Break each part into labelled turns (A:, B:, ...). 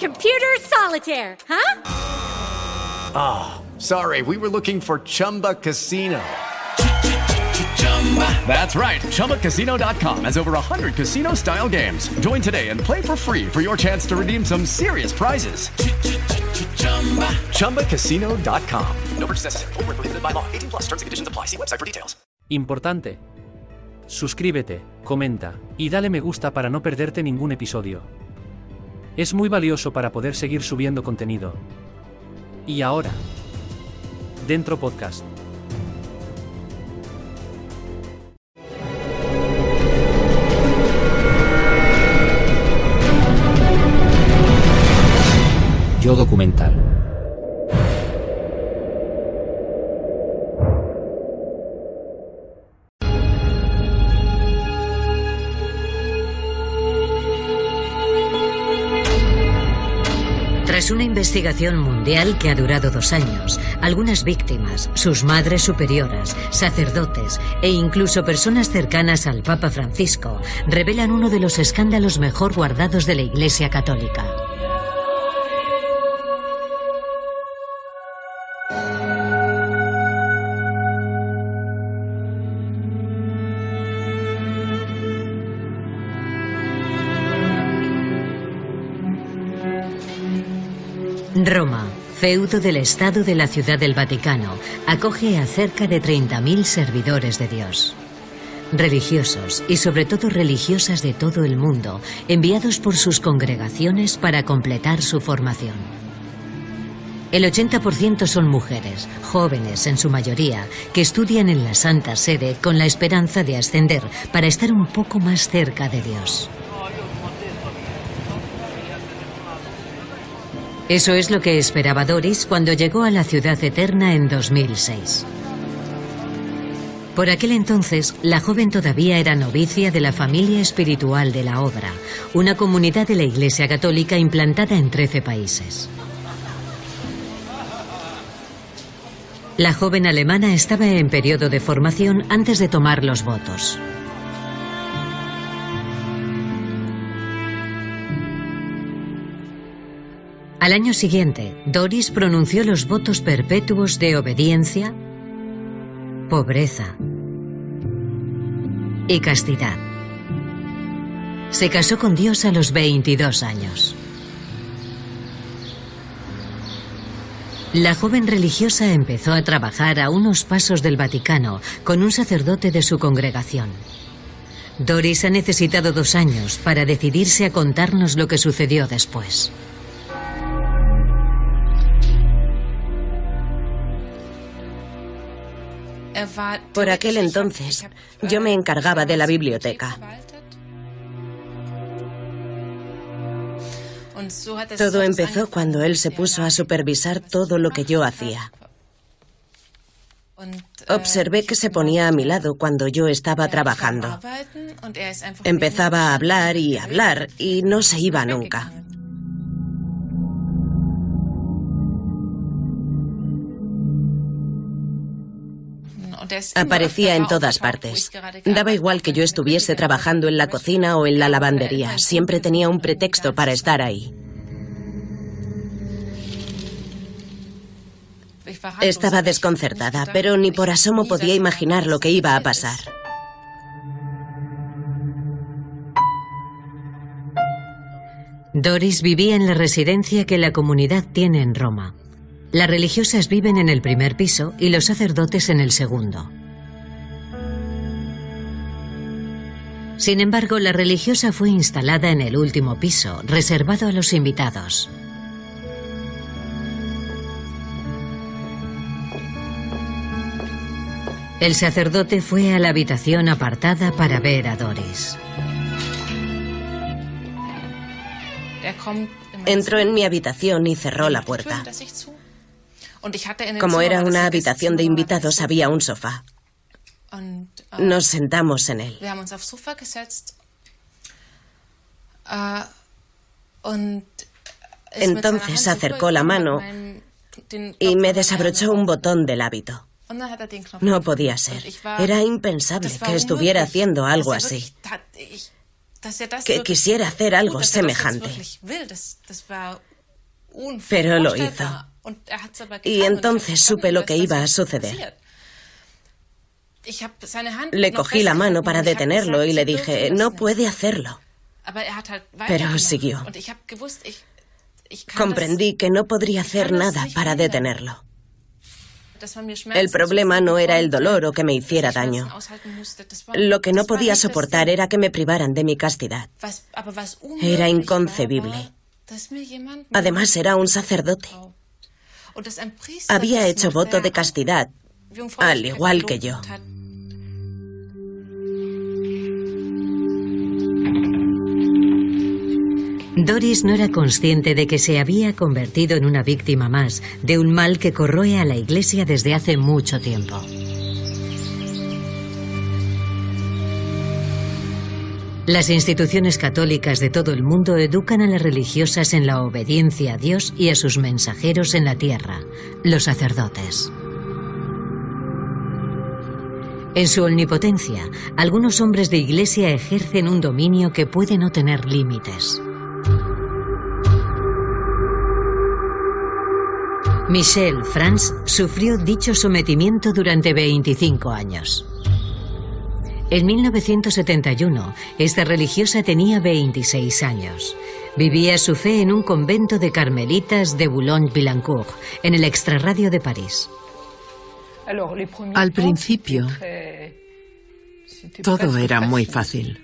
A: Computer solitaire, huh?
B: Ah, sorry. We were looking for Chumba Casino. That's right. ChumbaCasino.com has over 100 casino style games. Join today and play for free for your chance to redeem some serious prizes. ChumbaCasino.com. No purchase necessary. Void where prohibited by law. 18 plus terms and conditions apply. See website for details.
C: Importante. Suscríbete, comenta y dale me gusta para no perderte ningún episodio. Es muy valioso para poder seguir subiendo contenido. Y ahora, Dentro Podcast.
D: Yo documental.
E: Tras una investigación mundial que ha durado dos años, algunas víctimas, sus madres superioras, sacerdotes e incluso personas cercanas al Papa Francisco revelan uno de los escándalos mejor guardados de la Iglesia Católica. Feudo del Estado de la Ciudad del Vaticano, acoge a cerca de 30.000 servidores de Dios. Religiosos y sobre todo religiosas de todo el mundo, enviados por sus congregaciones para completar su formación. El 80% son mujeres, jóvenes en su mayoría, que estudian en la Santa Sede con la esperanza de ascender para estar un poco más cerca de Dios. Eso es lo que esperaba Doris cuando llegó a la ciudad eterna en 2006. Por aquel entonces, la joven todavía era novicia de la familia espiritual de la obra, una comunidad de la Iglesia Católica implantada en 13 países. La joven alemana estaba en periodo de formación antes de tomar los votos. Al año siguiente, Doris pronunció los votos perpetuos de obediencia, pobreza y castidad. Se casó con Dios a los 22 años. La joven religiosa empezó a trabajar a unos pasos del Vaticano con un sacerdote de su congregación. Doris ha necesitado dos años para decidirse a contarnos lo que sucedió después.
F: Por aquel entonces, yo me encargaba de la biblioteca. Todo empezó cuando él se puso a supervisar todo lo que yo hacía. Observé que se ponía a mi lado cuando yo estaba trabajando. Empezaba a hablar y hablar y no se iba nunca. Aparecía en todas partes. Daba igual que yo estuviese trabajando en la cocina o en la lavandería. Siempre tenía un pretexto para estar ahí. Estaba desconcertada, pero ni por asomo podía imaginar lo que iba a pasar.
E: Doris vivía en la residencia que la comunidad tiene en Roma. Las religiosas viven en el primer piso y los sacerdotes en el segundo. Sin embargo, la religiosa fue instalada en el último piso, reservado a los invitados. El sacerdote fue a la habitación apartada para ver a Doris.
F: Entró en mi habitación y cerró la puerta. Como era una habitación de invitados, había un sofá. Nos sentamos en él. Entonces acercó la mano y me desabrochó un botón del hábito. No podía ser. Era impensable que estuviera haciendo algo así. Que quisiera hacer algo semejante. Pero lo hizo. Y entonces supe lo que iba a suceder. Le cogí la mano para detenerlo y le dije, no puede hacerlo. Pero siguió. Comprendí que no podría hacer nada para detenerlo. El problema no era el dolor o que me hiciera daño. Lo que no podía soportar era que me privaran de mi castidad. Era inconcebible. Además era un sacerdote. Había hecho voto de castidad, al igual que yo.
E: Doris no era consciente de que se había convertido en una víctima más de un mal que corroe a la Iglesia desde hace mucho tiempo. Las instituciones católicas de todo el mundo educan a las religiosas en la obediencia a Dios y a sus mensajeros en la tierra, los sacerdotes. En su omnipotencia, algunos hombres de iglesia ejercen un dominio que puede no tener límites. Michelle Franz sufrió dicho sometimiento durante 25 años. En 1971, esta religiosa tenía 26 años. Vivía su fe en un convento de carmelitas de Boulogne-Billancourt, en el extrarradio de París.
G: Al principio, todo era muy fácil.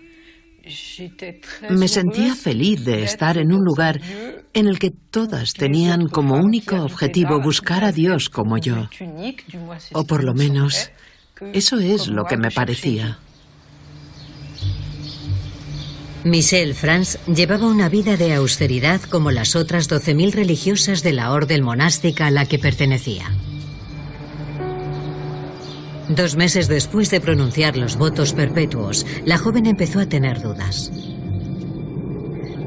G: Me sentía feliz de estar en un lugar en el que todas tenían como único objetivo buscar a Dios como yo. O por lo menos, eso es lo que me parecía.
E: Michelle Franz llevaba una vida de austeridad como las otras 12.000 religiosas de la orden monástica a la que pertenecía. Dos meses después de pronunciar los votos perpetuos, la joven empezó a tener dudas.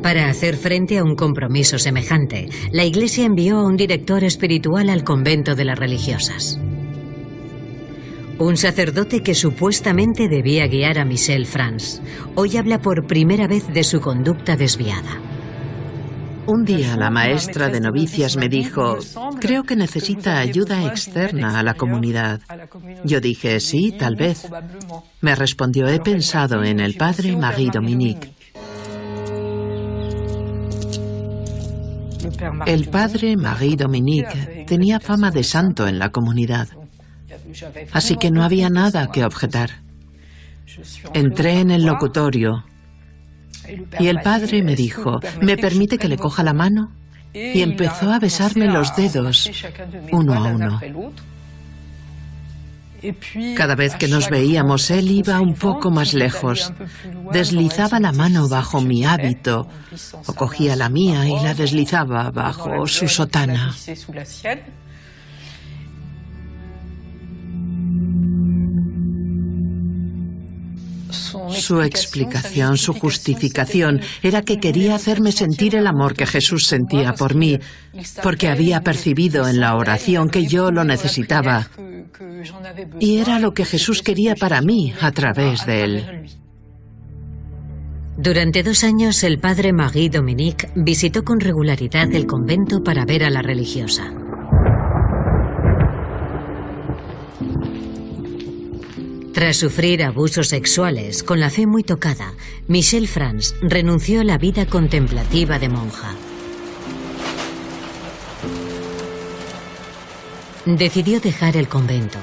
E: Para hacer frente a un compromiso semejante, la Iglesia envió a un director espiritual al convento de las religiosas. Un sacerdote que supuestamente debía guiar a Michelle Franz, hoy habla por primera vez de su conducta desviada.
G: Un día la maestra de novicias me dijo, creo que necesita ayuda externa a la comunidad. Yo dije, sí, tal vez. Me respondió, he pensado en el padre Marie Dominique. El padre Marie Dominique tenía fama de santo en la comunidad. Así que no había nada que objetar. Entré en el locutorio y el padre me dijo, ¿me permite que le coja la mano? Y empezó a besarme los dedos uno a uno. Cada vez que nos veíamos, él iba un poco más lejos. Deslizaba la mano bajo mi hábito o cogía la mía y la deslizaba bajo su sotana. Su explicación, su justificación era que quería hacerme sentir el amor que Jesús sentía por mí, porque había percibido en la oración que yo lo necesitaba. Y era lo que Jesús quería para mí a través de él.
E: Durante dos años el padre Marie Dominique visitó con regularidad el convento para ver a la religiosa. Tras sufrir abusos sexuales, con la fe muy tocada, Michelle Franz renunció a la vida contemplativa de monja. Decidió dejar el convento.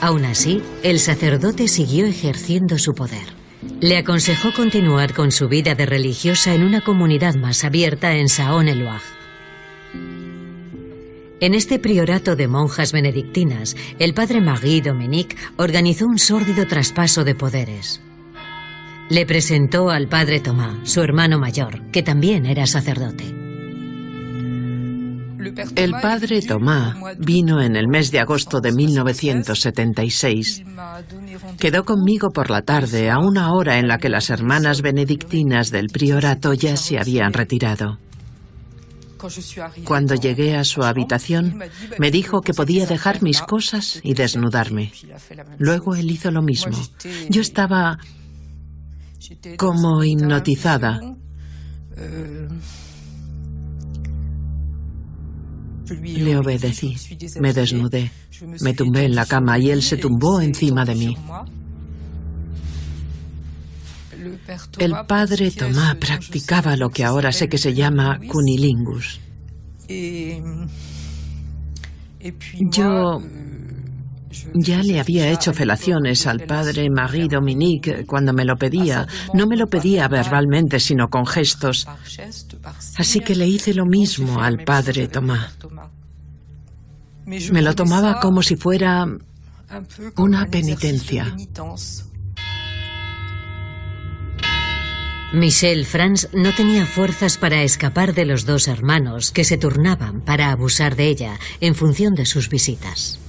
E: Aún así, el sacerdote siguió ejerciendo su poder. Le aconsejó continuar con su vida de religiosa en una comunidad más abierta en Saône-et-Loire. En este priorato de monjas benedictinas, el padre Marie Dominique organizó un sórdido traspaso de poderes. Le presentó al padre Tomás, su hermano mayor, que también era sacerdote.
G: El padre Tomás vino en el mes de agosto de 1976. Quedó conmigo por la tarde a una hora en la que las hermanas benedictinas del priorato ya se habían retirado. Cuando llegué a su habitación, me dijo que podía dejar mis cosas y desnudarme. Luego él hizo lo mismo. Yo estaba como hipnotizada. Le obedecí, me desnudé, me tumbé en la cama y él se tumbó encima de mí. El padre Tomás practicaba lo que ahora sé que se llama cunilingus. Yo ya le había hecho felaciones al padre Marie Dominique cuando me lo pedía. No me lo pedía verbalmente, sino con gestos. Así que le hice lo mismo al padre Tomás. Me lo tomaba como si fuera una penitencia.
E: Michelle Franz no tenía fuerzas para escapar de los dos hermanos que se turnaban para abusar de ella en función de sus visitas.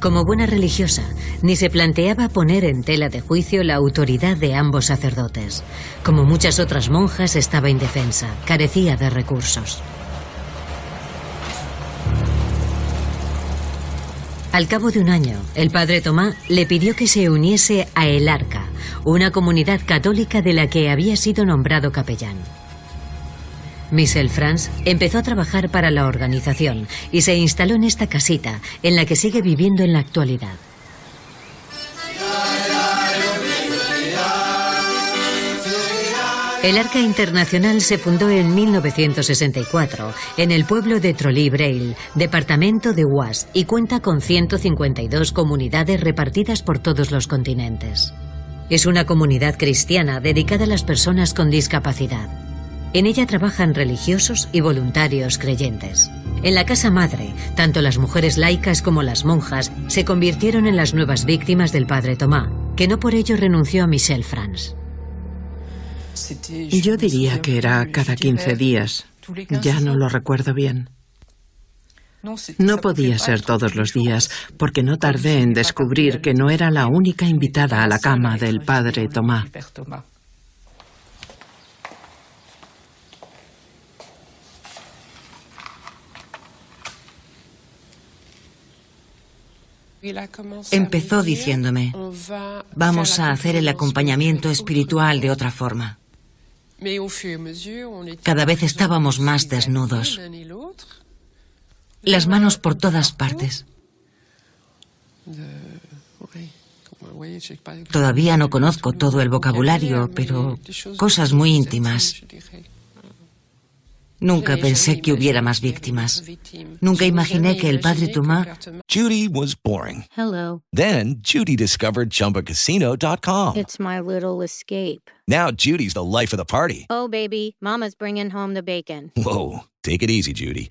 E: Como buena religiosa, ni se planteaba poner en tela de juicio la autoridad de ambos sacerdotes. Como muchas otras monjas, estaba indefensa, carecía de recursos. Al cabo de un año, el padre Tomás le pidió que se uniese a El Arca, una comunidad católica de la que había sido nombrado capellán. Michel Franz empezó a trabajar para la organización y se instaló en esta casita, en la que sigue viviendo en la actualidad. El Arca Internacional se fundó en 1964 en el pueblo de Trolly-Braille, departamento de Oise, y cuenta con 152 comunidades repartidas por todos los continentes. Es una comunidad cristiana dedicada a las personas con discapacidad. En ella trabajan religiosos y voluntarios creyentes. En la casa madre, tanto las mujeres laicas como las monjas se convirtieron en las nuevas víctimas del padre Tomás, que no por ello renunció a Michel Franz.
G: Yo diría que era cada 15 días. Ya no lo recuerdo bien. No podía ser todos los días, porque no tardé en descubrir que no era la única invitada a la cama del padre Tomás.
H: Empezó diciéndome, vamos a hacer el acompañamiento espiritual de otra forma. Cada vez estábamos más desnudos, las manos por todas partes. Todavía no conozco todo el vocabulario, pero cosas muy íntimas. Nunca pensé que hubiera más víctimas. Nunca imaginé que el padre Tomás.
I: Judy was boring.
J: Hello.
I: Then Judy discovered ChumbaCasino.com.
J: It's my little escape.
I: Now Judy's the life of the party.
J: Oh, baby, Mama's bringing home the bacon.
I: Whoa, take it easy, Judy.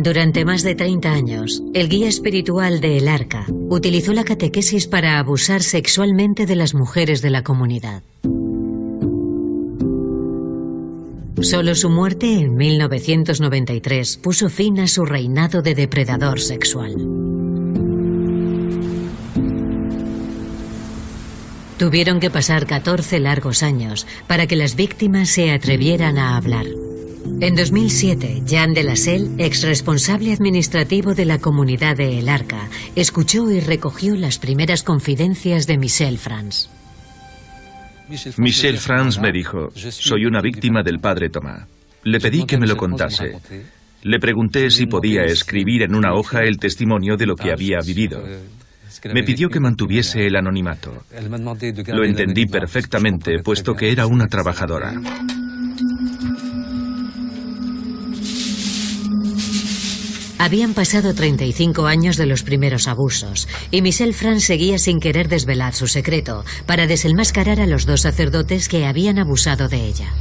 E: Durante más de 30 años, el guía espiritual de El Arca utilizó la catequesis para abusar sexualmente de las mujeres de la comunidad. Solo su muerte en 1993 puso fin a su reinado de depredador sexual. Tuvieron que pasar 14 largos años para que las víctimas se atrevieran a hablar. En 2007, Jean de la ex responsable administrativo de la comunidad de El Arca, escuchó y recogió las primeras confidencias de Michel France.
K: Michel France me dijo, soy una víctima del padre Tomás. Le pedí que me lo contase. Le pregunté si podía escribir en una hoja el testimonio de lo que había vivido. Me pidió que mantuviese el anonimato. Lo entendí perfectamente, puesto que era una trabajadora.
E: Habían pasado 35 años de los primeros abusos y Michel France seguía sin querer desvelar su secreto para desenmascarar a los dos sacerdotes que habían abusado de ella.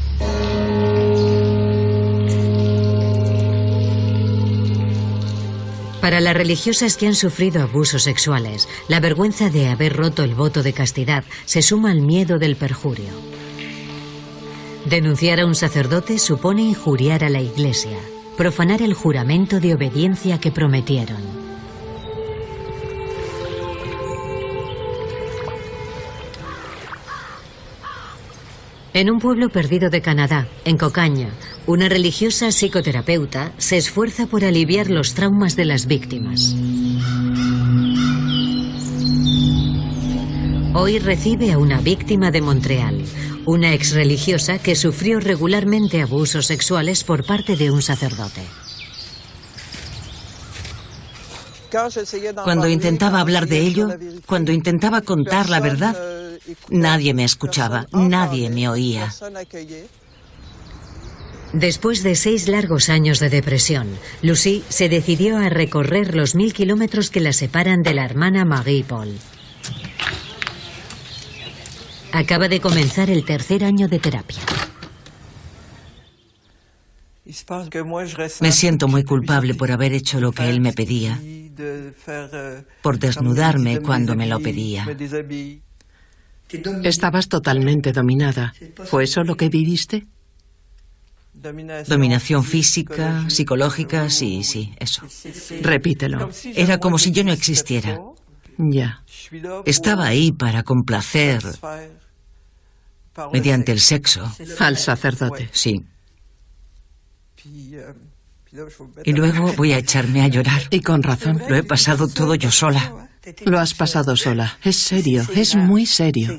E: Para las religiosas que han sufrido abusos sexuales, la vergüenza de haber roto el voto de castidad se suma al miedo del perjurio. Denunciar a un sacerdote supone injuriar a la iglesia, profanar el juramento de obediencia que prometieron. En un pueblo perdido de Canadá, en Cocaña, una religiosa psicoterapeuta se esfuerza por aliviar los traumas de las víctimas. Hoy recibe a una víctima de Montreal, una ex religiosa que sufrió regularmente abusos sexuales por parte de un sacerdote.
H: Cuando intentaba hablar de ello, cuando intentaba contar la verdad, nadie me escuchaba, nadie me oía.
E: Después de seis largos años de depresión, Lucy se decidió a recorrer los mil kilómetros que la separan de la hermana Marie Paul. Acaba de comenzar el tercer año de terapia.
H: Me siento muy culpable por haber hecho lo que él me pedía, por desnudarme cuando me lo pedía.
G: Estabas totalmente dominada. ¿Fue eso lo que viviste?
H: Dominación física, psicológica, sí, sí, eso.
G: Repítelo.
H: Era como si yo no existiera.
G: Ya.
H: Estaba ahí para complacer mediante el sexo.
G: Al sacerdote.
H: Sí. Y luego voy a echarme a llorar.
G: Y con razón.
H: Lo he pasado todo yo sola.
G: Lo has pasado sola. Es serio, es muy serio.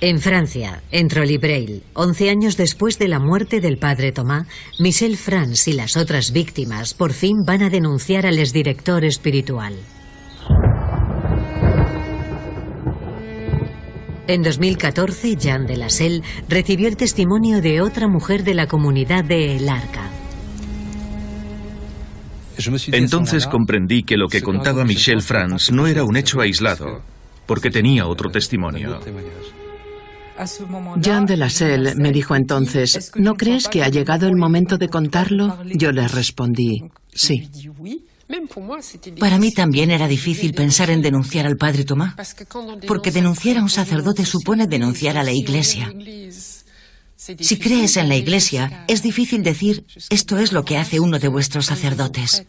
E: En Francia, en Trollibrail, 11 años después de la muerte del padre Tomás, Michel France y las otras víctimas por fin van a denunciar al exdirector espiritual. En 2014, Jean de la Selle recibió el testimonio de otra mujer de la comunidad de El Arca.
K: Entonces comprendí que lo que contaba Michel France no era un hecho aislado, porque tenía otro testimonio.
G: Jean de la Selle me dijo entonces, ¿no crees que ha llegado el momento de contarlo? Yo le respondí, sí.
H: Para mí también era difícil pensar en denunciar al padre Tomás, porque denunciar a un sacerdote supone denunciar a la iglesia. Si crees en la iglesia, es difícil decir, esto es lo que hace uno de vuestros sacerdotes.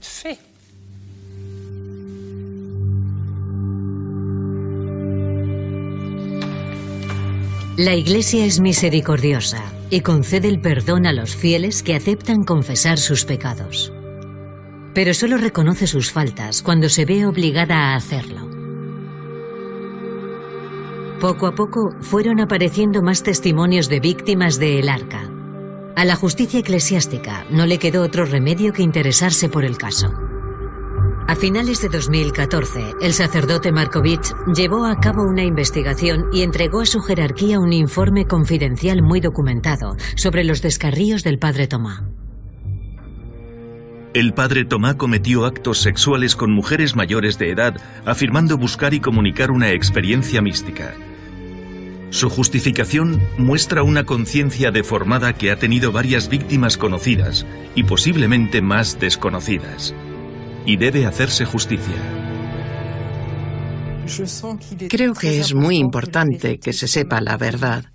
E: La Iglesia es misericordiosa y concede el perdón a los fieles que aceptan confesar sus pecados. Pero solo reconoce sus faltas cuando se ve obligada a hacerlo. Poco a poco fueron apareciendo más testimonios de víctimas de El Arca. A la justicia eclesiástica no le quedó otro remedio que interesarse por el caso. A finales de 2014, el sacerdote Markovich llevó a cabo una investigación y entregó a su jerarquía un informe confidencial muy documentado sobre los descarríos del padre Tomás.
K: El padre Tomás cometió actos sexuales con mujeres mayores de edad, afirmando buscar y comunicar una experiencia mística. Su justificación muestra una conciencia deformada que ha tenido varias víctimas conocidas y posiblemente más desconocidas y debe hacerse justicia.
G: Creo que es muy importante que se sepa la verdad,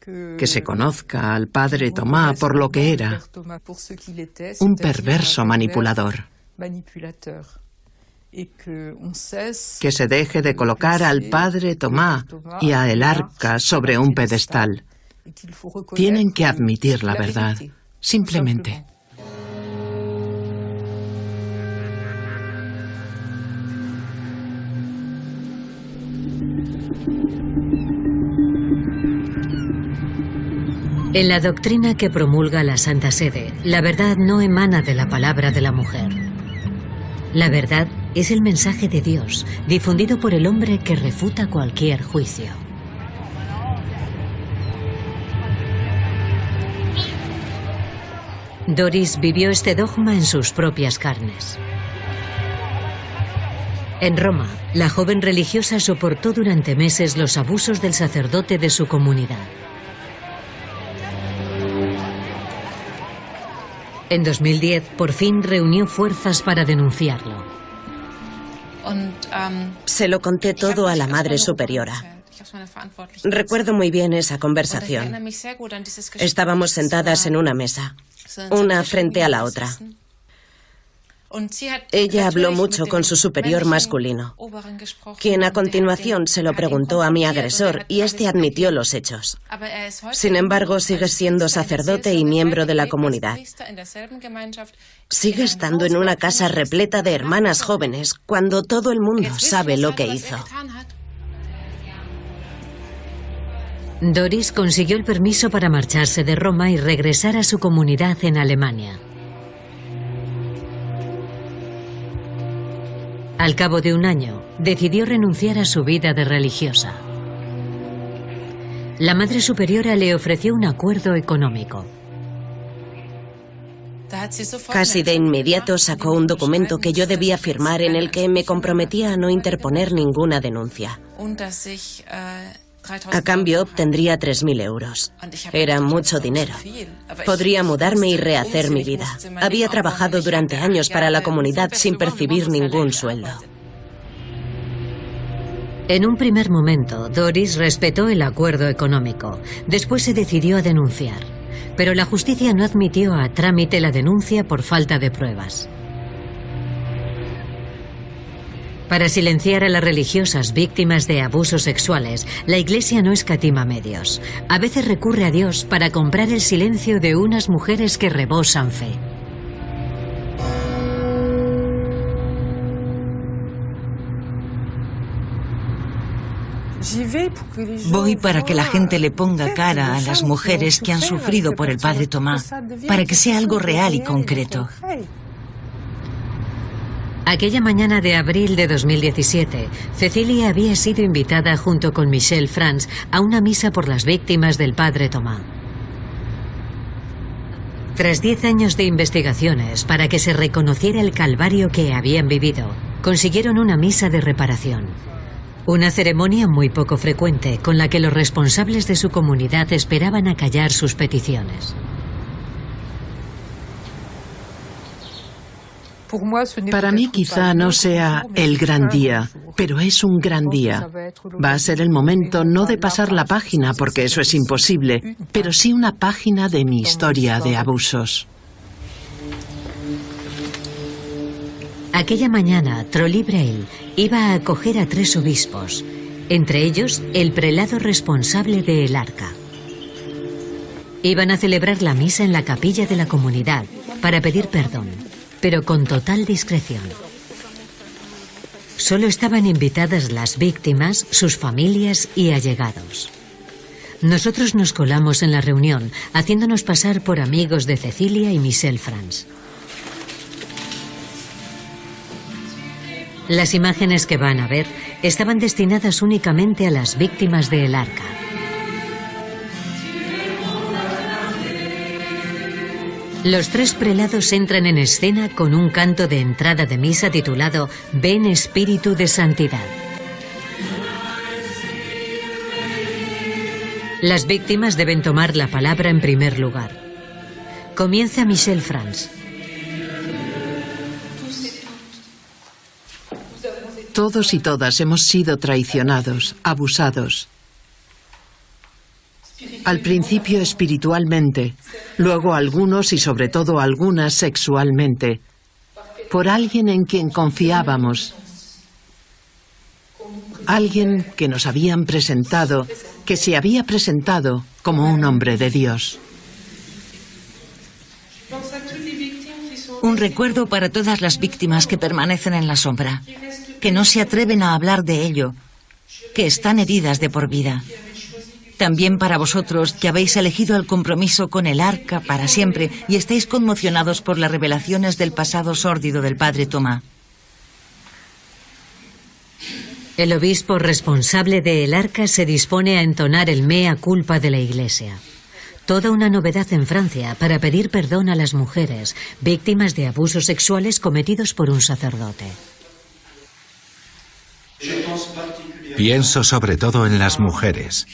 G: que se conozca al padre Tomás por lo que era, un perverso manipulador. Que se deje de colocar al padre Tomás y a el arca sobre un pedestal. Tienen que admitir la verdad, simplemente.
E: En la doctrina que promulga la Santa Sede, la verdad no emana de la palabra de la mujer. La verdad es el mensaje de Dios, difundido por el hombre que refuta cualquier juicio. Doris vivió este dogma en sus propias carnes. En Roma, la joven religiosa soportó durante meses los abusos del sacerdote de su comunidad. En 2010, por fin reunió fuerzas para denunciarlo.
F: Se lo conté todo a la Madre Superiora. Recuerdo muy bien esa conversación. Estábamos sentadas en una mesa, una frente a la otra. Ella habló mucho con su superior masculino, quien a continuación se lo preguntó a mi agresor y este admitió los hechos. Sin embargo, sigue siendo sacerdote y miembro de la comunidad. Sigue estando en una casa repleta de hermanas jóvenes cuando todo el mundo sabe lo que hizo.
E: Doris consiguió el permiso para marcharse de Roma y regresar a su comunidad en Alemania. Al cabo de un año, decidió renunciar a su vida de religiosa. La Madre Superiora le ofreció un acuerdo económico.
F: Casi de inmediato sacó un documento que yo debía firmar en el que me comprometía a no interponer ninguna denuncia. A cambio obtendría 3.000 euros. Era mucho dinero. Podría mudarme y rehacer mi vida. Había trabajado durante años para la comunidad sin percibir ningún sueldo.
E: En un primer momento, Doris respetó el acuerdo económico. Después se decidió a denunciar. Pero la justicia no admitió a trámite la denuncia por falta de pruebas. Para silenciar a las religiosas víctimas de abusos sexuales, la Iglesia no escatima medios. A veces recurre a Dios para comprar el silencio de unas mujeres que rebosan fe.
H: Voy para que la gente le ponga cara a las mujeres que han sufrido por el Padre Tomás, para que sea algo real y concreto.
E: Aquella mañana de abril de 2017, Cecilia había sido invitada junto con Michelle Franz a una misa por las víctimas del padre Tomás. Tras diez años de investigaciones para que se reconociera el calvario que habían vivido, consiguieron una misa de reparación. Una ceremonia muy poco frecuente con la que los responsables de su comunidad esperaban acallar sus peticiones.
G: Para mí quizá no sea el gran día, pero es un gran día. Va a ser el momento no de pasar la página, porque eso es imposible, pero sí una página de mi historia de abusos.
E: Aquella mañana, Trolli Braille iba a acoger a tres obispos, entre ellos el prelado responsable de El Arca. Iban a celebrar la misa en la capilla de la comunidad para pedir perdón pero con total discreción. Solo estaban invitadas las víctimas, sus familias y allegados. Nosotros nos colamos en la reunión, haciéndonos pasar por amigos de Cecilia y Michelle Franz. Las imágenes que van a ver estaban destinadas únicamente a las víctimas de El Arca. Los tres prelados entran en escena con un canto de entrada de misa titulado Ven Espíritu de Santidad. Las víctimas deben tomar la palabra en primer lugar. Comienza Michel Franz.
G: Todos y todas hemos sido traicionados, abusados. Al principio espiritualmente, luego algunos y sobre todo algunas sexualmente, por alguien en quien confiábamos Alguien que nos habían presentado, que se había presentado como un hombre de Dios.
H: Un recuerdo para todas las víctimas que permanecen en la sombra, que no se atreven a hablar de ello, que están heridas de por vida. También para vosotros que habéis elegido el compromiso con el arca para siempre y estáis conmocionados por las revelaciones del pasado sórdido del padre Tomás.
E: El obispo responsable de El Arca se dispone a entonar el mea culpa de la Iglesia. Toda una novedad en Francia para pedir perdón a las mujeres víctimas de abusos sexuales cometidos por un sacerdote.
L: Pienso sobre todo en las mujeres,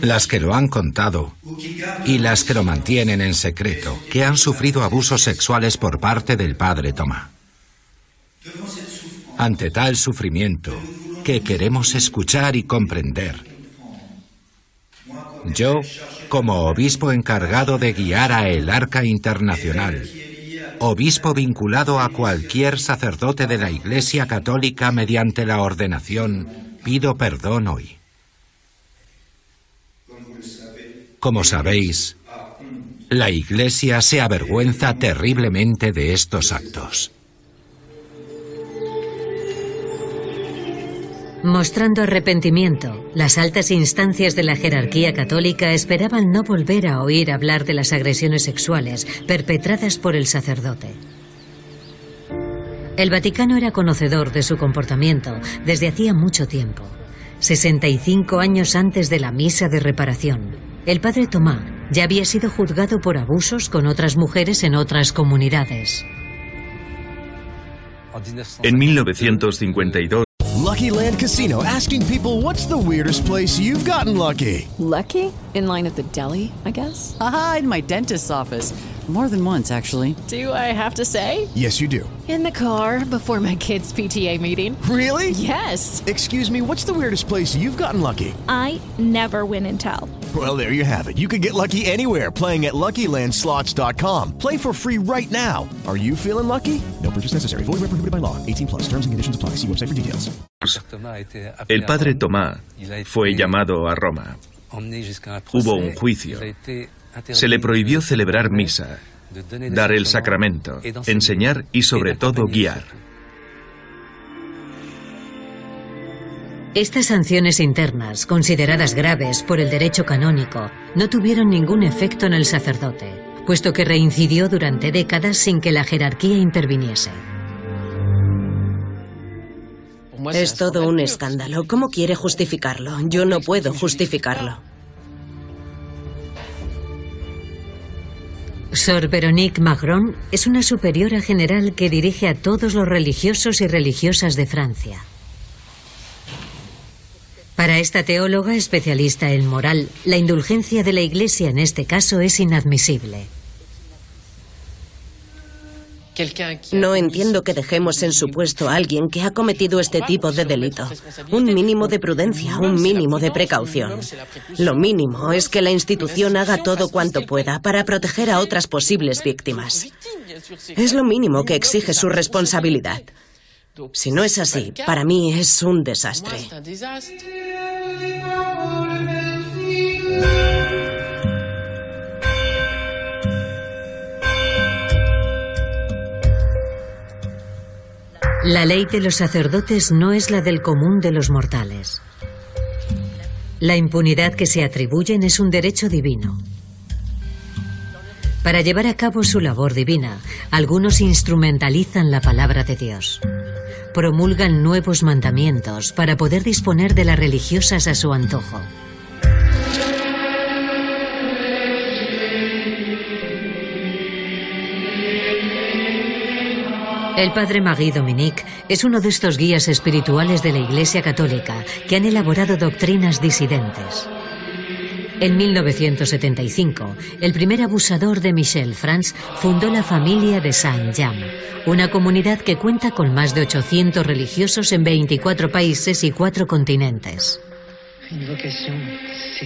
L: las que lo han contado y las que lo mantienen en secreto, que han sufrido abusos sexuales por parte del padre Tomás. Ante tal sufrimiento, que queremos escuchar y comprender. Yo, como obispo encargado de guiar a el Arca Internacional, obispo vinculado a cualquier sacerdote de la Iglesia Católica mediante la ordenación, pido perdón hoy. Como sabéis, la Iglesia se avergüenza terriblemente de estos actos.
E: Mostrando arrepentimiento, las altas instancias de la jerarquía católica esperaban no volver a oír hablar de las agresiones sexuales perpetradas por el sacerdote. El Vaticano era conocedor de su comportamiento desde hacía mucho tiempo. 65 años antes de la misa de reparación, el padre Tomás ya había sido juzgado por abusos con otras mujeres en otras comunidades.
K: En 1952,
M: Lucky Land Casino asking people what's the weirdest place you've gotten lucky?
N: Lucky? In line at the deli, I guess?
O: Aha, in my dentist's office. More than once, actually.
N: Do I have to say?
M: Yes, you do.
N: In the car before my kids' PTA meeting.
M: Really?
N: Yes.
M: Excuse me, what's the weirdest place you've gotten lucky?
P: I never win and tell.
M: Well, there you have it. You can get lucky anywhere playing at LuckyLandSlots.com. Play for free right now. Are you feeling lucky? No purchase necessary. Void where prohibited by law. 18 plus. Terms and conditions apply. See website for details.
K: el padre Tomás fue llamado a Roma. Hubo un juicio. Se le prohibió celebrar misa, dar el sacramento, enseñar y sobre todo guiar.
E: Estas sanciones internas, consideradas graves por el derecho canónico, no tuvieron ningún efecto en el sacerdote, puesto que reincidió durante décadas sin que la jerarquía interviniese.
F: Es todo un escándalo. ¿Cómo quiere justificarlo? Yo no puedo justificarlo.
E: Sor Veronique Magron es una superiora general que dirige a todos los religiosos y religiosas de Francia. Para esta teóloga especialista en moral, la indulgencia de la Iglesia en este caso es inadmisible.
F: No entiendo que dejemos en su puesto a alguien que ha cometido este tipo de delito. Un mínimo de prudencia, un mínimo de precaución. Lo mínimo es que la institución haga todo cuanto pueda para proteger a otras posibles víctimas. Es lo mínimo que exige su responsabilidad. Si no es así, para mí es un desastre.
E: La ley de los sacerdotes no es la del común de los mortales. La impunidad que se atribuyen es un derecho divino. Para llevar a cabo su labor divina, algunos instrumentalizan la palabra de Dios. Promulgan nuevos mandamientos para poder disponer de las religiosas a su antojo. El padre Marie Dominique es uno de estos guías espirituales de la Iglesia Católica que han elaborado doctrinas disidentes. En 1975, el primer abusador de Michel Franz fundó la familia de Saint-Jean, una comunidad que cuenta con más de 800 religiosos en 24 países y 4 continentes.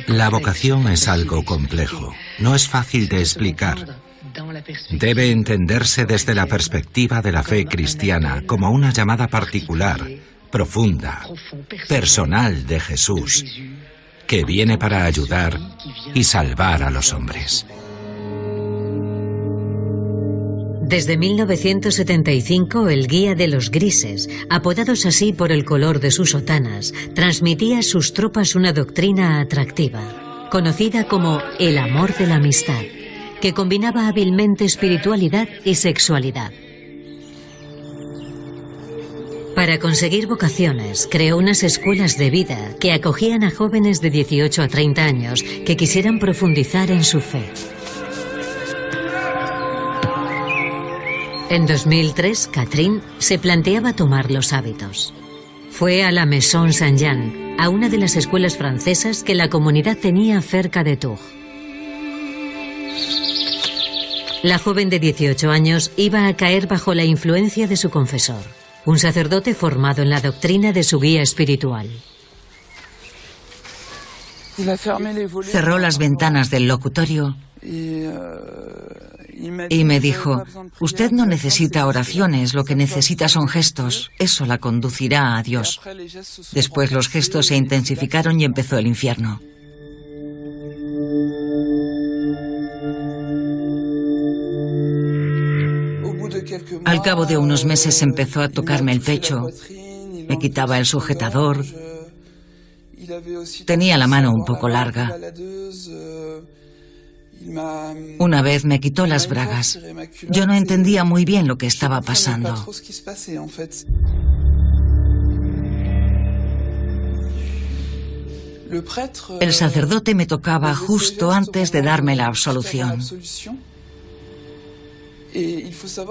L: La vocación es algo complejo. No es fácil de explicar. Debe entenderse desde la perspectiva de la fe cristiana como una llamada particular profunda, personal de Jesús, que viene para ayudar y salvar a los hombres.
E: Desde 1975, el Guía de los Grises, apodados así por el color de sus sotanas, transmitía a sus tropas una doctrina atractiva, conocida como el amor de la amistad, que combinaba hábilmente espiritualidad y sexualidad. Para conseguir vocaciones, creó unas escuelas de vida que acogían a jóvenes de 18 a 30 años que quisieran profundizar en su fe. En 2003, Catherine se planteaba tomar los hábitos. Fue a la Maison Saint-Jean, a una de las escuelas francesas que la comunidad tenía cerca de Tours. La joven de 18 años iba a caer bajo la influencia de su confesor, un sacerdote formado en la doctrina de su guía espiritual.
H: Cerró las ventanas del locutorio y me dijo, usted no necesita oraciones, lo que necesita son gestos. Eso la conducirá a Dios. Después los gestos se intensificaron y empezó el infierno. Al cabo de unos meses empezó a tocarme el pecho, me quitaba el sujetador, tenía la mano un poco larga. Una vez me quitó las bragas. Yo no entendía muy bien lo que estaba pasando. El sacerdote me tocaba justo antes de darme la absolución.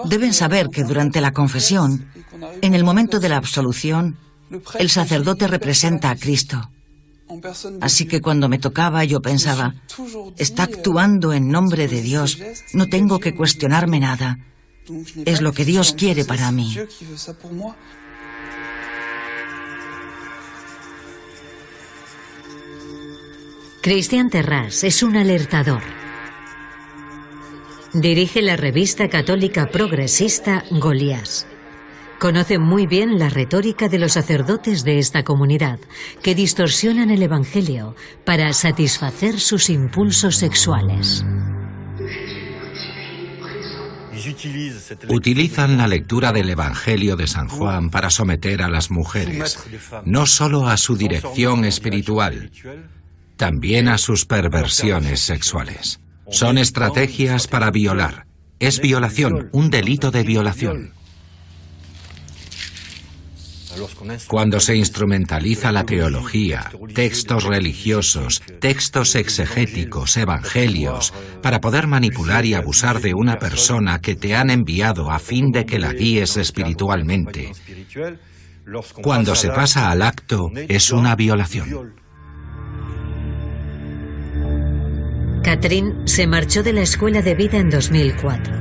H: Deben saber que durante la confesión, en el momento de la absolución, el sacerdote representa a Cristo. Así que cuando me tocaba yo pensaba, está actuando en nombre de Dios, no tengo que cuestionarme nada. Es lo que Dios quiere para mí.
E: Cristian Terras es un alertador. Dirige la revista católica progresista Goliás. Conoce muy bien la retórica de los sacerdotes de esta comunidad, que distorsionan el Evangelio para satisfacer sus impulsos sexuales.
L: Utilizan la lectura del Evangelio de San Juan para someter a las mujeres, no solo a su dirección espiritual, también a sus perversiones sexuales. Son estrategias para violar. Es violación, un delito de violación. Cuando se instrumentaliza la teología, textos religiosos, textos exegéticos, evangelios, para poder manipular y abusar de una persona que te han enviado a fin de que la guíes espiritualmente, cuando se pasa al acto es una violación.
E: Catherine se marchó de la escuela de vida en 2004.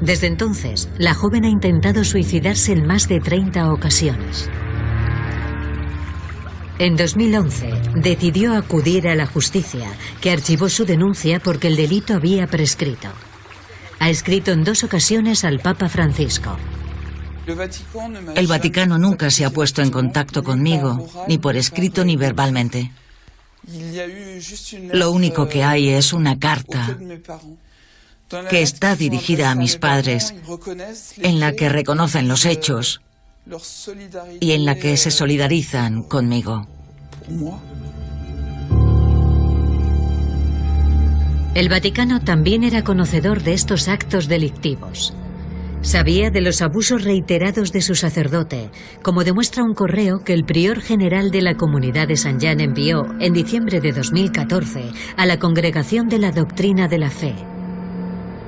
E: Desde entonces, la joven ha intentado suicidarse en más de 30 ocasiones. En 2011 decidió acudir a la justicia, que archivó su denuncia porque el delito había prescrito. Ha escrito en dos ocasiones al Papa Francisco.
H: El Vaticano nunca se ha puesto en contacto conmigo, ni por escrito ni verbalmente. Lo único que hay es una carta que está dirigida a mis padres, en la que reconocen los hechos y en la que se solidarizan conmigo.
E: El Vaticano también era conocedor de estos actos delictivos. Sabía de los abusos reiterados de su sacerdote, como demuestra un correo que el prior general de la comunidad de San Jean envió en diciembre de 2014 a la Congregación de la Doctrina de la Fe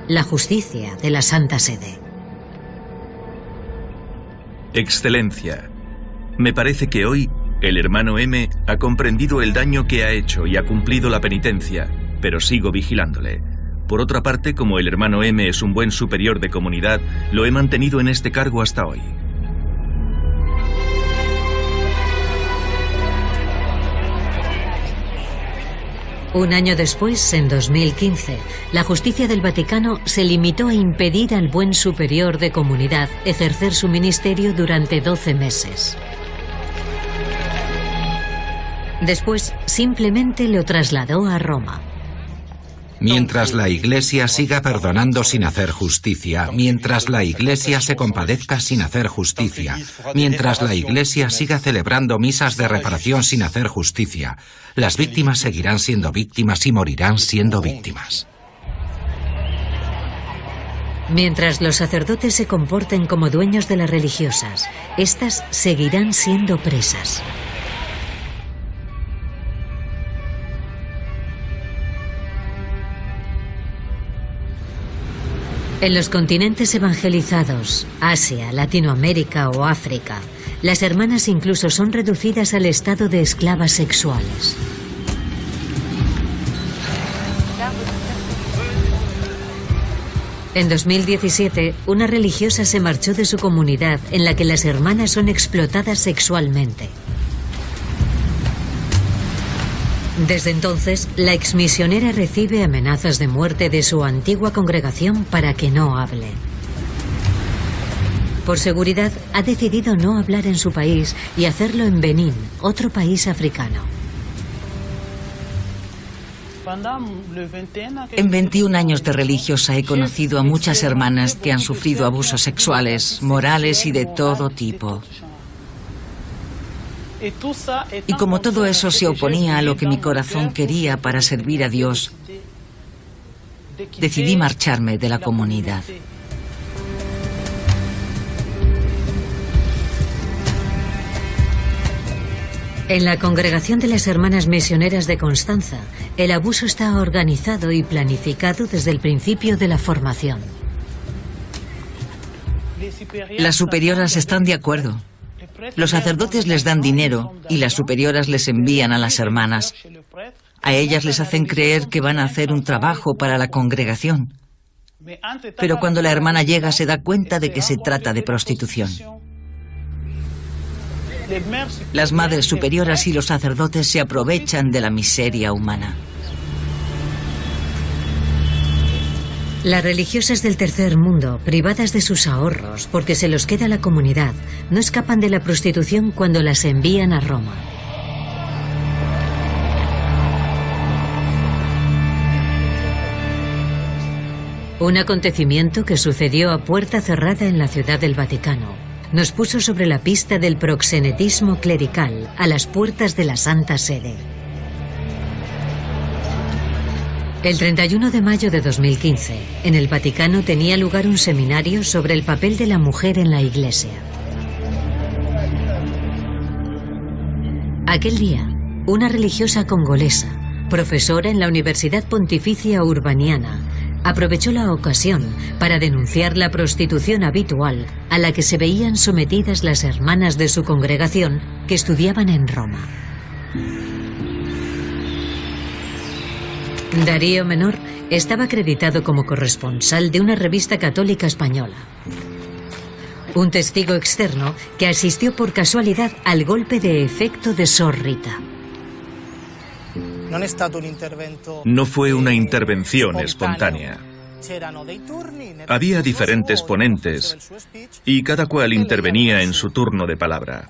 E: la justicia de la Santa Sede.
K: Excelencia, me parece que hoy el hermano M ha comprendido el daño que ha hecho y ha cumplido la penitencia, pero sigo vigilándole. Por otra parte, como el hermano M es un buen superior de comunidad, lo he mantenido en este cargo hasta hoy.
E: Un año después, en 2015, la justicia del Vaticano se limitó a impedir al buen superior de comunidad ejercer su ministerio durante 12 meses. Después simplemente lo trasladó a Roma.
L: Mientras la Iglesia siga perdonando sin hacer justicia, mientras la Iglesia se compadezca sin hacer justicia, mientras la Iglesia siga celebrando misas de reparación sin hacer justicia, las víctimas seguirán siendo víctimas y morirán siendo víctimas.
E: Mientras los sacerdotes se comporten como dueños de las religiosas, éstas seguirán siendo presas. En los continentes evangelizados, Asia, Latinoamérica o África, las hermanas incluso son reducidas al estado de esclavas sexuales. En 2017, una religiosa se marchó de su comunidad en la que las hermanas son explotadas sexualmente. Desde entonces, la exmisionera recibe amenazas de muerte de su antigua congregación para que no hable. Por seguridad, ha decidido no hablar en su país y hacerlo en Benín, otro país africano.
H: En 21 años de religiosa he conocido a muchas hermanas que han sufrido abusos sexuales, morales y de todo tipo. Y como todo eso se oponía a lo que mi corazón quería para servir a Dios, decidí marcharme de la comunidad.
E: En la congregación de las Hermanas Misioneras de Constanza, el abuso está organizado y planificado desde el principio de la formación.
H: Las superioras están de acuerdo. Los sacerdotes les dan dinero y las superioras les envían a las hermanas. A ellas les hacen creer que van a hacer un trabajo para la congregación. Pero cuando la hermana llega se da cuenta de que se trata de prostitución. Las madres superioras y los sacerdotes se aprovechan de la miseria humana.
E: Las religiosas del tercer mundo, privadas de sus ahorros porque se los queda la comunidad, no escapan de la prostitución cuando las envían a Roma. Un acontecimiento que sucedió a puerta cerrada en la ciudad del Vaticano nos puso sobre la pista del proxenetismo clerical a las puertas de la Santa Sede. El 31 de mayo de 2015, en el Vaticano tenía lugar un seminario sobre el papel de la mujer en la Iglesia. Aquel día, una religiosa congolesa, profesora en la Universidad Pontificia Urbaniana, aprovechó la ocasión para denunciar la prostitución habitual a la que se veían sometidas las hermanas de su congregación que estudiaban en Roma. Darío Menor estaba acreditado como corresponsal de una revista católica española. Un testigo externo que asistió por casualidad al golpe de efecto de Sor Rita.
K: No fue una intervención espontánea. Había diferentes ponentes y cada cual intervenía en su turno de palabra.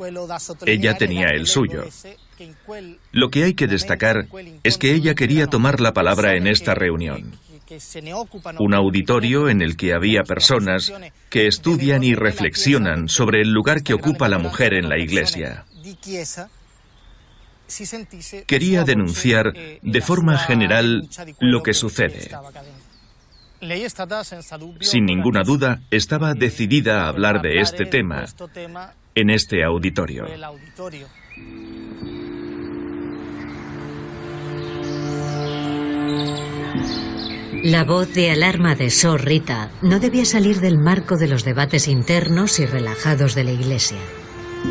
K: Ella tenía el suyo. Lo que hay que destacar es que ella quería tomar la palabra en esta reunión. Un auditorio en el que había personas que estudian y reflexionan sobre el lugar que ocupa la mujer en la iglesia. Quería denunciar de forma general lo que sucede. Sin ninguna duda, estaba decidida a hablar de este tema en este auditorio.
E: La voz de alarma de Sor Rita no debía salir del marco de los debates internos y relajados de la iglesia.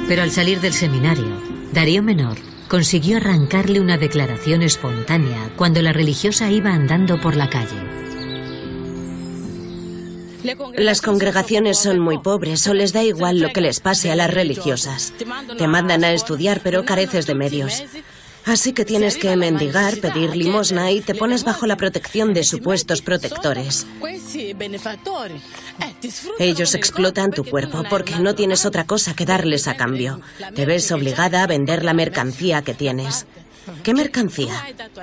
E: Pero al salir del seminario, Darío Menor consiguió arrancarle una declaración espontánea cuando la religiosa iba andando por la calle.
F: Las congregaciones son muy pobres o les da igual lo que les pase a las religiosas. Te mandan a estudiar pero careces de medios. Así que tienes que mendigar, pedir limosna y te pones bajo la protección de supuestos protectores. Ellos explotan tu cuerpo porque no tienes otra cosa que darles a cambio. Te ves obligada a vender la mercancía que tienes. ¿Qué mercancía?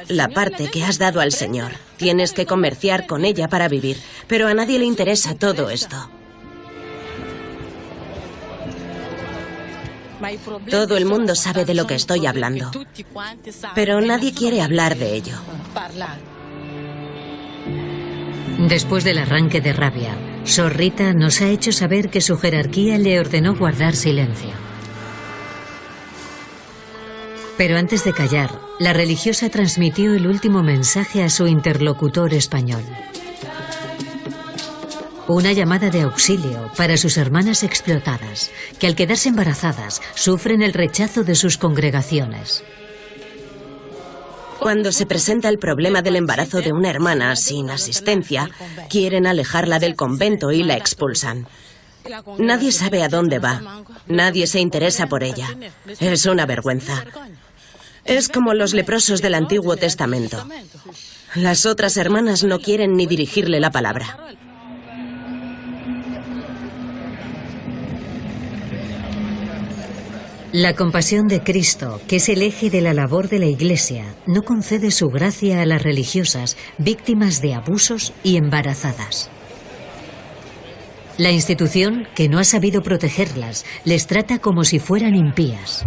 F: La parte que has dado al Señor. Tienes que comerciar con ella para vivir, pero a nadie le interesa todo esto. Todo el mundo sabe de lo que estoy hablando, pero nadie quiere hablar de ello.
E: Después del arranque de rabia, Sorrita nos ha hecho saber que su jerarquía le ordenó guardar silencio. Pero antes de callar, la religiosa transmitió el último mensaje a su interlocutor español. Una llamada de auxilio para sus hermanas explotadas, que al quedarse embarazadas sufren el rechazo de sus congregaciones.
F: Cuando se presenta el problema del embarazo de una hermana sin asistencia, quieren alejarla del convento y la expulsan. Nadie sabe a dónde va. Nadie se interesa por ella. Es una vergüenza. Es como los leprosos del Antiguo Testamento. Las otras hermanas no quieren ni dirigirle la palabra.
E: La compasión de Cristo, que es el eje de la labor de la Iglesia, no concede su gracia a las religiosas víctimas de abusos y embarazadas. La institución, que no ha sabido protegerlas, les trata como si fueran impías.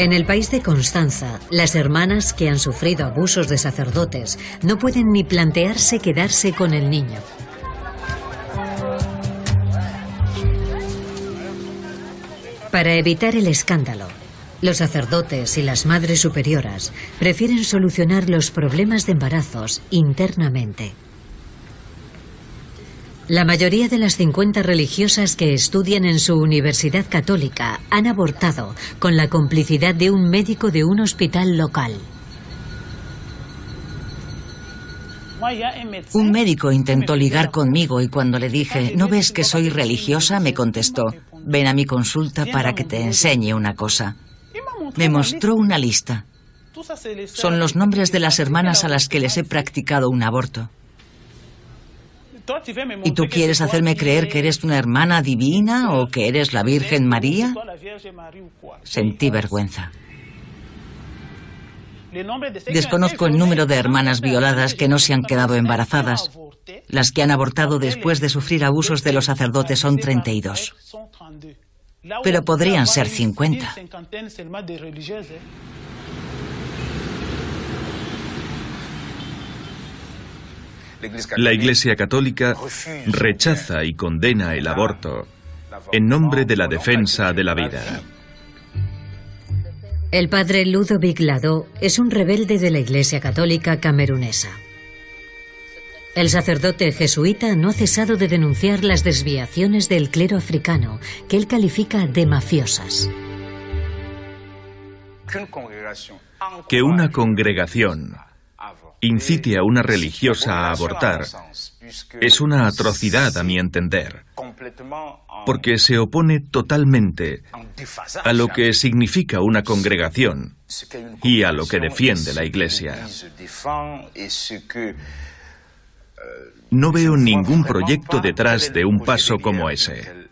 E: En el país de Constanza, las hermanas que han sufrido abusos de sacerdotes no pueden ni plantearse quedarse con el niño. Para evitar el escándalo, los sacerdotes y las madres superioras prefieren solucionar los problemas de embarazos internamente. La mayoría de las 50 religiosas que estudian en su universidad católica han abortado con la complicidad de un médico de un hospital local.
H: Un médico intentó ligar conmigo y cuando le dije, ¿no ves que soy religiosa? me contestó, ven a mi consulta para que te enseñe una cosa. Me mostró una lista. Son los nombres de las hermanas a las que les he practicado un aborto. ¿Y tú quieres hacerme creer que eres una hermana divina o que eres la Virgen María? Sentí vergüenza. Desconozco el número de hermanas violadas que no se han quedado embarazadas. Las que han abortado después de sufrir abusos de los sacerdotes son 32. Pero podrían ser 50.
K: La Iglesia Católica rechaza y condena el aborto en nombre de la defensa de la vida.
E: El padre Ludovic Lado es un rebelde de la Iglesia Católica camerunesa. El sacerdote jesuita no ha cesado de denunciar las desviaciones del clero africano, que él califica de mafiosas.
K: Que una congregación incite a una religiosa a abortar es una atrocidad a mi entender, porque se opone totalmente a lo que significa una congregación y a lo que defiende la Iglesia. No veo ningún proyecto detrás de un paso como ese.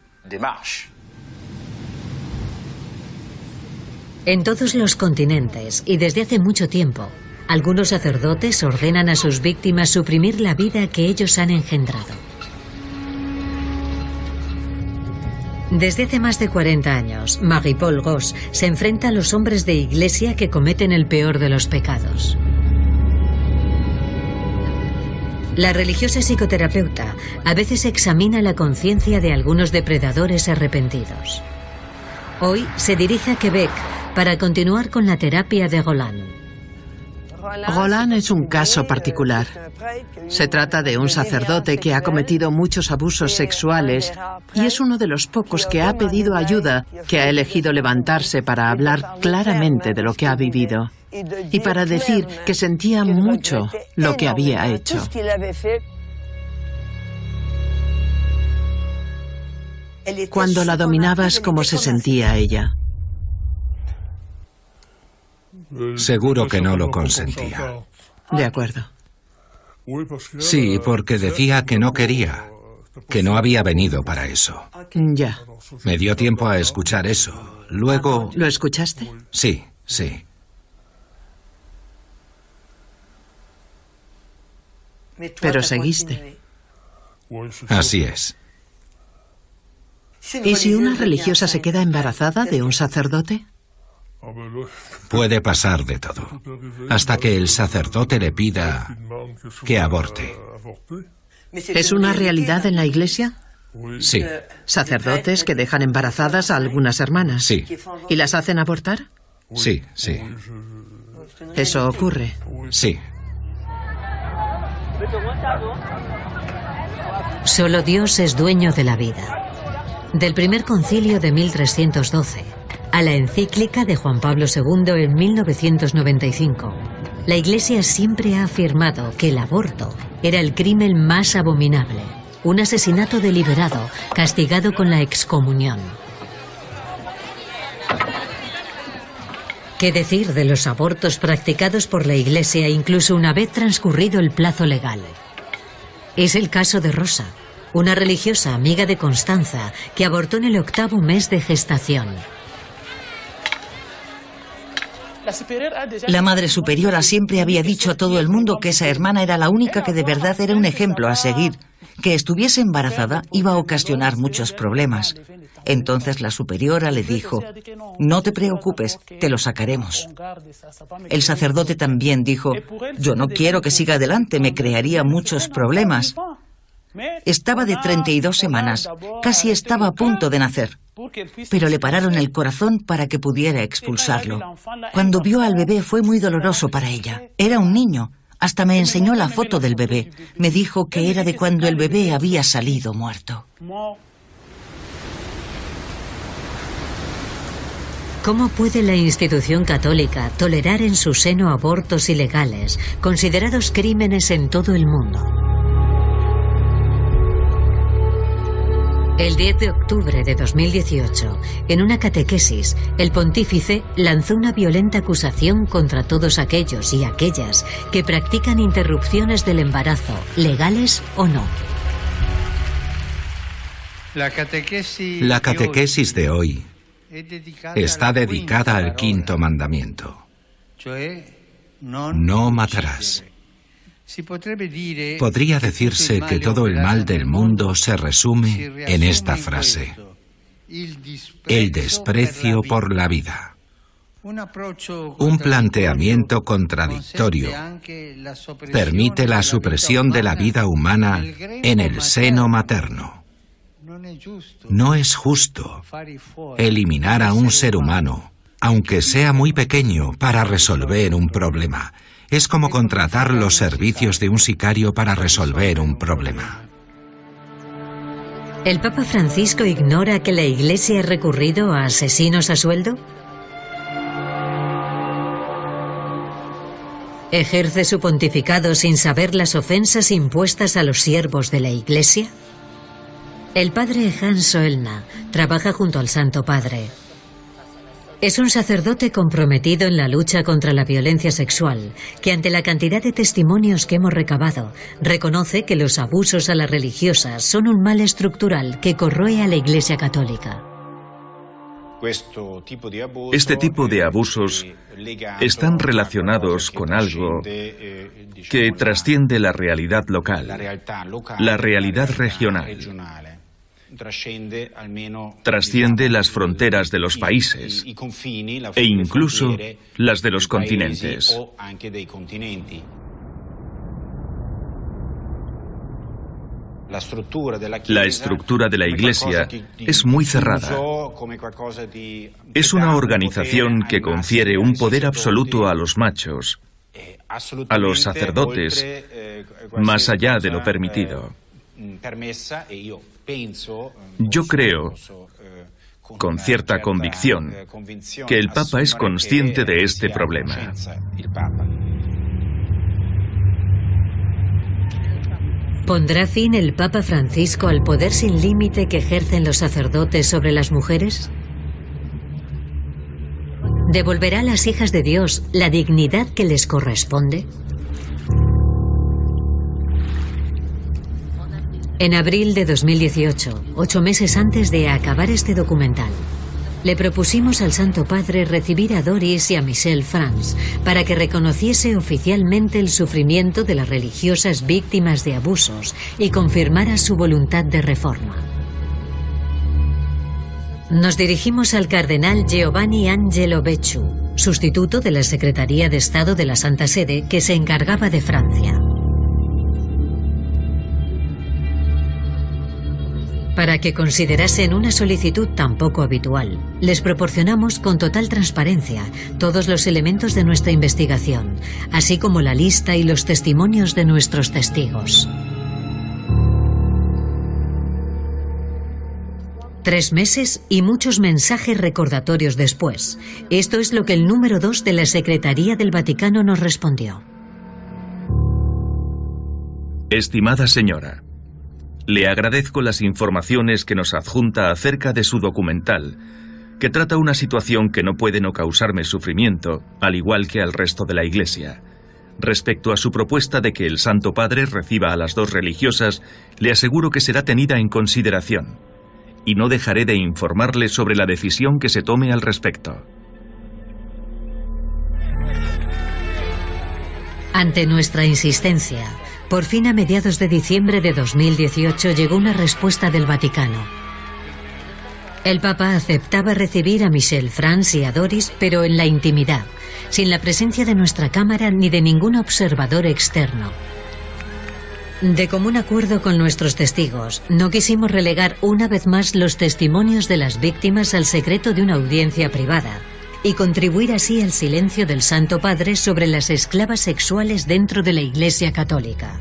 E: En todos los continentes y desde hace mucho tiempo, algunos sacerdotes ordenan a sus víctimas suprimir la vida que ellos han engendrado. Desde hace más de 40 años, Marie-Paul Goss se enfrenta a los hombres de iglesia que cometen el peor de los pecados. La religiosa psicoterapeuta a veces examina la conciencia de algunos depredadores arrepentidos. Hoy se dirige a Quebec para continuar con la terapia de Golan.
G: Roland es un caso particular. Se trata de un sacerdote que ha cometido muchos abusos sexuales y es uno de los pocos que ha pedido ayuda, que ha elegido levantarse para hablar claramente de lo que ha vivido y para decir que sentía mucho lo que había hecho. Cuando la dominabas, ¿cómo se sentía ella?
L: Seguro que no lo consentía.
G: De acuerdo.
L: Sí, porque decía que no quería, que no había venido para eso.
G: Ya.
L: Me dio tiempo a escuchar eso. Luego...
G: ¿Lo escuchaste?
L: Sí, sí.
G: Pero seguiste.
L: Así es.
G: ¿Y si una religiosa se queda embarazada de un sacerdote?
L: Puede pasar de todo, hasta que el sacerdote le pida que aborte.
G: ¿Es una realidad en la iglesia?
L: Sí.
G: ¿Sacerdotes que dejan embarazadas a algunas hermanas?
L: Sí.
G: ¿Y las hacen abortar?
L: Sí, sí.
G: ¿Eso ocurre?
L: Sí.
E: Solo Dios es dueño de la vida. Del primer concilio de 1312 a la encíclica de Juan Pablo II en 1995, la Iglesia siempre ha afirmado que el aborto era el crimen más abominable, un asesinato deliberado castigado con la excomunión. ¿Qué decir de los abortos practicados por la Iglesia incluso una vez transcurrido el plazo legal? Es el caso de Rosa, una religiosa amiga de Constanza que abortó en el octavo mes de gestación.
H: La Madre Superiora siempre había dicho a todo el mundo que esa hermana era la única que de verdad era un ejemplo a seguir. Que estuviese embarazada iba a ocasionar muchos problemas. Entonces la superiora le dijo, no te preocupes, te lo sacaremos. El sacerdote también dijo, yo no quiero que siga adelante, me crearía muchos problemas. Estaba de 32 semanas, casi estaba a punto de nacer, pero le pararon el corazón para que pudiera expulsarlo. Cuando vio al bebé fue muy doloroso para ella. Era un niño. Hasta me enseñó la foto del bebé. Me dijo que era de cuando el bebé había salido muerto.
E: ¿Cómo puede la institución católica tolerar en su seno abortos ilegales, considerados crímenes en todo el mundo? El 10 de octubre de 2018, en una catequesis, el pontífice lanzó una violenta acusación contra todos aquellos y aquellas que practican interrupciones del embarazo, legales o no.
L: La catequesis de hoy está dedicada al quinto mandamiento. No matarás. Podría decirse que todo el mal del mundo se resume en esta frase. El desprecio por la vida. Un planteamiento contradictorio permite la supresión de la vida humana en el seno materno. No es justo eliminar a un ser humano, aunque sea muy pequeño, para resolver un problema. Es como contratar los servicios de un sicario para resolver un problema.
E: ¿El Papa Francisco ignora que la Iglesia ha recurrido a asesinos a sueldo? ¿Ejerce su pontificado sin saber las ofensas impuestas a los siervos de la Iglesia? El padre Hans Soelna trabaja junto al Santo Padre. Es un sacerdote comprometido en la lucha contra la violencia sexual, que ante la cantidad de testimonios que hemos recabado, reconoce que los abusos a las religiosas son un mal estructural que corroe a la Iglesia Católica.
K: Este tipo de abusos están relacionados con algo que trasciende la realidad local, la realidad regional trasciende las fronteras de los países e incluso las de los continentes. La estructura de la Iglesia es muy cerrada. Es una organización que confiere un poder absoluto a los machos, a los sacerdotes, más allá de lo permitido. Yo creo, con cierta convicción, que el Papa es consciente de este problema.
E: ¿Pondrá fin el Papa Francisco al poder sin límite que ejercen los sacerdotes sobre las mujeres? ¿Devolverá a las hijas de Dios la dignidad que les corresponde? En abril de 2018, ocho meses antes de acabar este documental, le propusimos al Santo Padre recibir a Doris y a Michelle Franz para que reconociese oficialmente el sufrimiento de las religiosas víctimas de abusos y confirmara su voluntad de reforma. Nos dirigimos al cardenal Giovanni Angelo Becciu, sustituto de la Secretaría de Estado de la Santa Sede que se encargaba de Francia. Para que considerasen una solicitud tan poco habitual, les proporcionamos con total transparencia todos los elementos de nuestra investigación, así como la lista y los testimonios de nuestros testigos. Tres meses y muchos mensajes recordatorios después. Esto es lo que el número dos de la Secretaría del Vaticano nos respondió.
K: Estimada señora, le agradezco las informaciones que nos adjunta acerca de su documental, que trata una situación que no puede no causarme sufrimiento, al igual que al resto de la Iglesia. Respecto a su propuesta de que el Santo Padre reciba a las dos religiosas, le aseguro que será tenida en consideración, y no dejaré de informarle sobre la decisión que se tome al respecto.
E: Ante nuestra insistencia, por fin a mediados de diciembre de 2018 llegó una respuesta del Vaticano. El Papa aceptaba recibir a Michelle Franz y a Doris, pero en la intimidad, sin la presencia de nuestra Cámara ni de ningún observador externo. De común acuerdo con nuestros testigos, no quisimos relegar una vez más los testimonios de las víctimas al secreto de una audiencia privada y contribuir así al silencio del Santo Padre sobre las esclavas sexuales dentro de la Iglesia Católica.